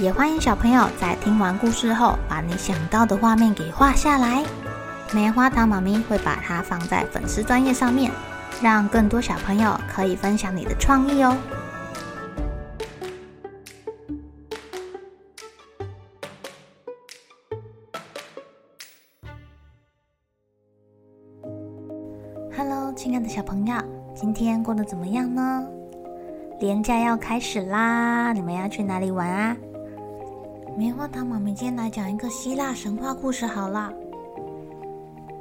也欢迎小朋友在听完故事后，把你想到的画面给画下来。棉花糖妈咪会把它放在粉丝专页上面，让更多小朋友可以分享你的创意哦。Hello，亲爱的小朋友，今天过得怎么样呢？连假要开始啦，你们要去哪里玩啊？棉花糖妈咪今天来讲一个希腊神话故事好了。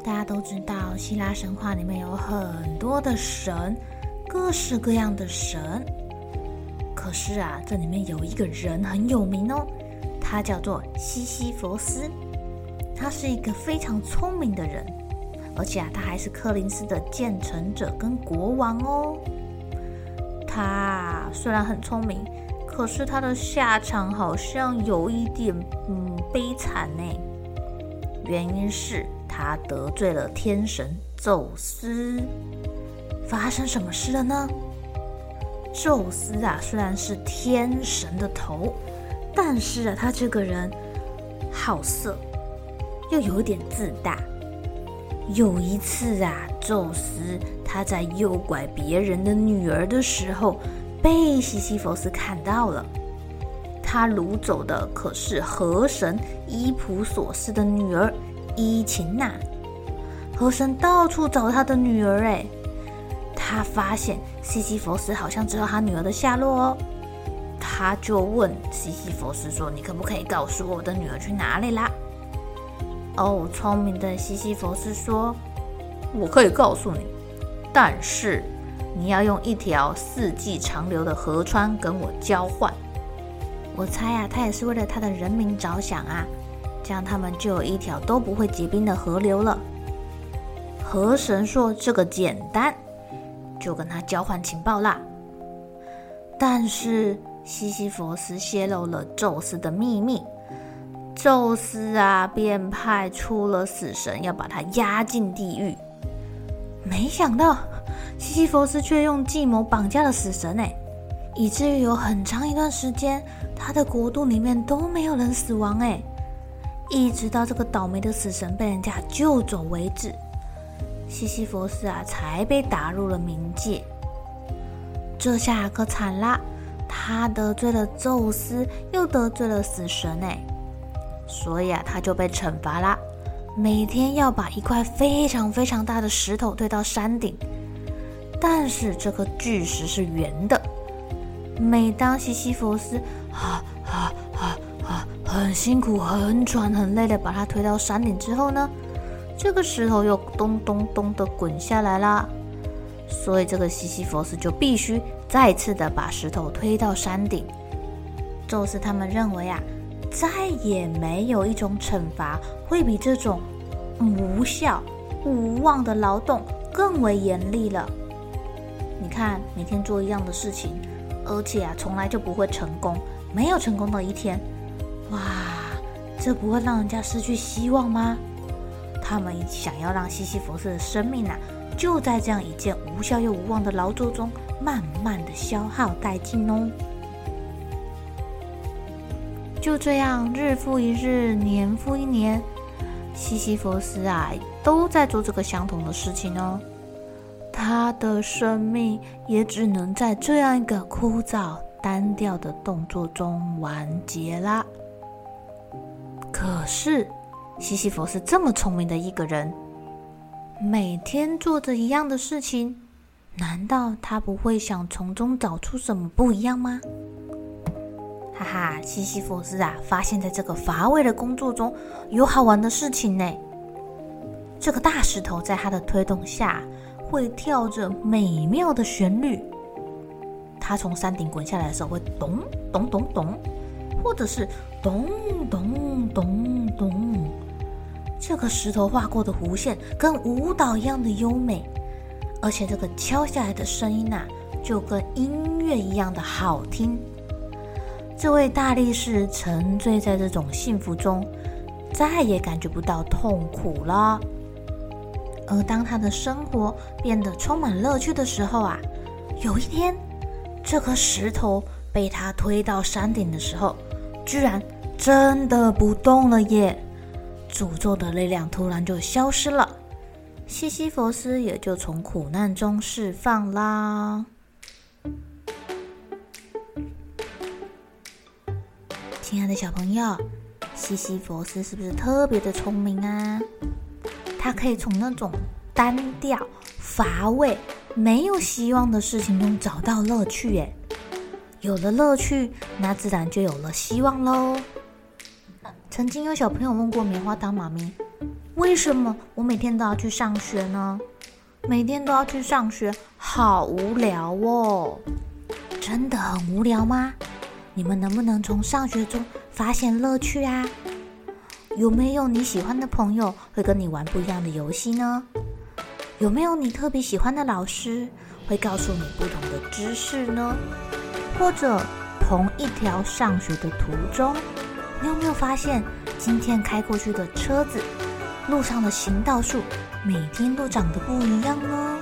大家都知道，希腊神话里面有很多的神，各式各样的神。可是啊，这里面有一个人很有名哦，他叫做西西弗斯。他是一个非常聪明的人，而且啊，他还是科林斯的继承者跟国王哦。他虽然很聪明。可是他的下场好像有一点嗯悲惨呢，原因是他得罪了天神宙斯。发生什么事了呢？宙斯啊，虽然是天神的头，但是啊，他这个人好色，又有点自大。有一次啊，宙斯他在诱拐别人的女儿的时候。被西西弗斯看到了，他掳走的可是河神伊普索斯的女儿伊琴娜。河神到处找他的女儿，哎，他发现西西弗斯好像知道他女儿的下落哦，他就问西西弗斯说：“你可不可以告诉我的女儿去哪里啦？”哦，聪明的西西弗斯说：“我可以告诉你，但是。”你要用一条四季长流的河川跟我交换。我猜啊，他也是为了他的人民着想啊，这样他们就有一条都不会结冰的河流了。河神说这个简单，就跟他交换情报啦。但是西西弗斯泄露了宙斯的秘密，宙斯啊便派出了死神要把他押进地狱。没想到。西西弗斯却用计谋绑架了死神，哎，以至于有很长一段时间，他的国度里面都没有人死亡，哎，一直到这个倒霉的死神被人家救走为止，西西弗斯啊才被打入了冥界。这下可惨啦，他得罪了宙斯，又得罪了死神，哎，所以啊，他就被惩罚啦，每天要把一块非常非常大的石头推到山顶。但是这颗巨石是圆的。每当西西弗斯啊啊啊啊很辛苦、很喘、很累的把它推到山顶之后呢，这个石头又咚咚咚的滚下来啦。所以这个西西弗斯就必须再次的把石头推到山顶。宙斯他们认为啊，再也没有一种惩罚会比这种无效、无望的劳动更为严厉了。你看，每天做一样的事情，而且啊，从来就不会成功，没有成功的一天。哇，这不会让人家失去希望吗？他们想要让西西弗斯的生命啊，就在这样一件无效又无望的劳作中，慢慢的消耗殆尽哦。就这样，日复一日，年复一年，西西弗斯啊，都在做这个相同的事情哦。他的生命也只能在这样一个枯燥单调的动作中完结啦。可是，西西弗斯这么聪明的一个人，每天做着一样的事情，难道他不会想从中找出什么不一样吗？哈哈，西西弗斯啊，发现在这个乏味的工作中有好玩的事情呢。这个大石头在他的推动下，会跳着美妙的旋律，它从山顶滚下来的时候会咚咚咚咚，或者是咚咚咚咚。这个石头划过的弧线跟舞蹈一样的优美，而且这个敲下来的声音呐、就跟音乐一样的好听。这位大力士沉醉在这种幸福中，再也感觉不到痛苦了。而当他的生活变得充满乐趣的时候啊，有一天，这颗石头被他推到山顶的时候，居然真的不动了耶！诅咒的力量突然就消失了，西西弗斯也就从苦难中释放啦。亲爱的小朋友，西西弗斯是不是特别的聪明啊？他可以从那种单调、乏味、没有希望的事情中找到乐趣。耶，有了乐趣，那自然就有了希望喽。曾经有小朋友问过棉花糖妈咪：“为什么我每天都要去上学呢？每天都要去上学，好无聊哦！真的很无聊吗？”你们能不能从上学中发现乐趣啊？有没有你喜欢的朋友会跟你玩不一样的游戏呢？有没有你特别喜欢的老师会告诉你不同的知识呢？或者同一条上学的途中，你有没有发现今天开过去的车子、路上的行道树每天都长得不一样呢？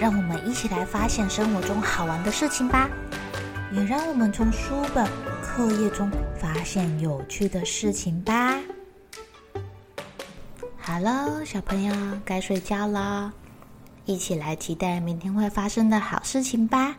让我们一起来发现生活中好玩的事情吧。也让我们从书本、作业中发现有趣的事情吧。好了，小朋友该睡觉了，一起来期待明天会发生的好事情吧。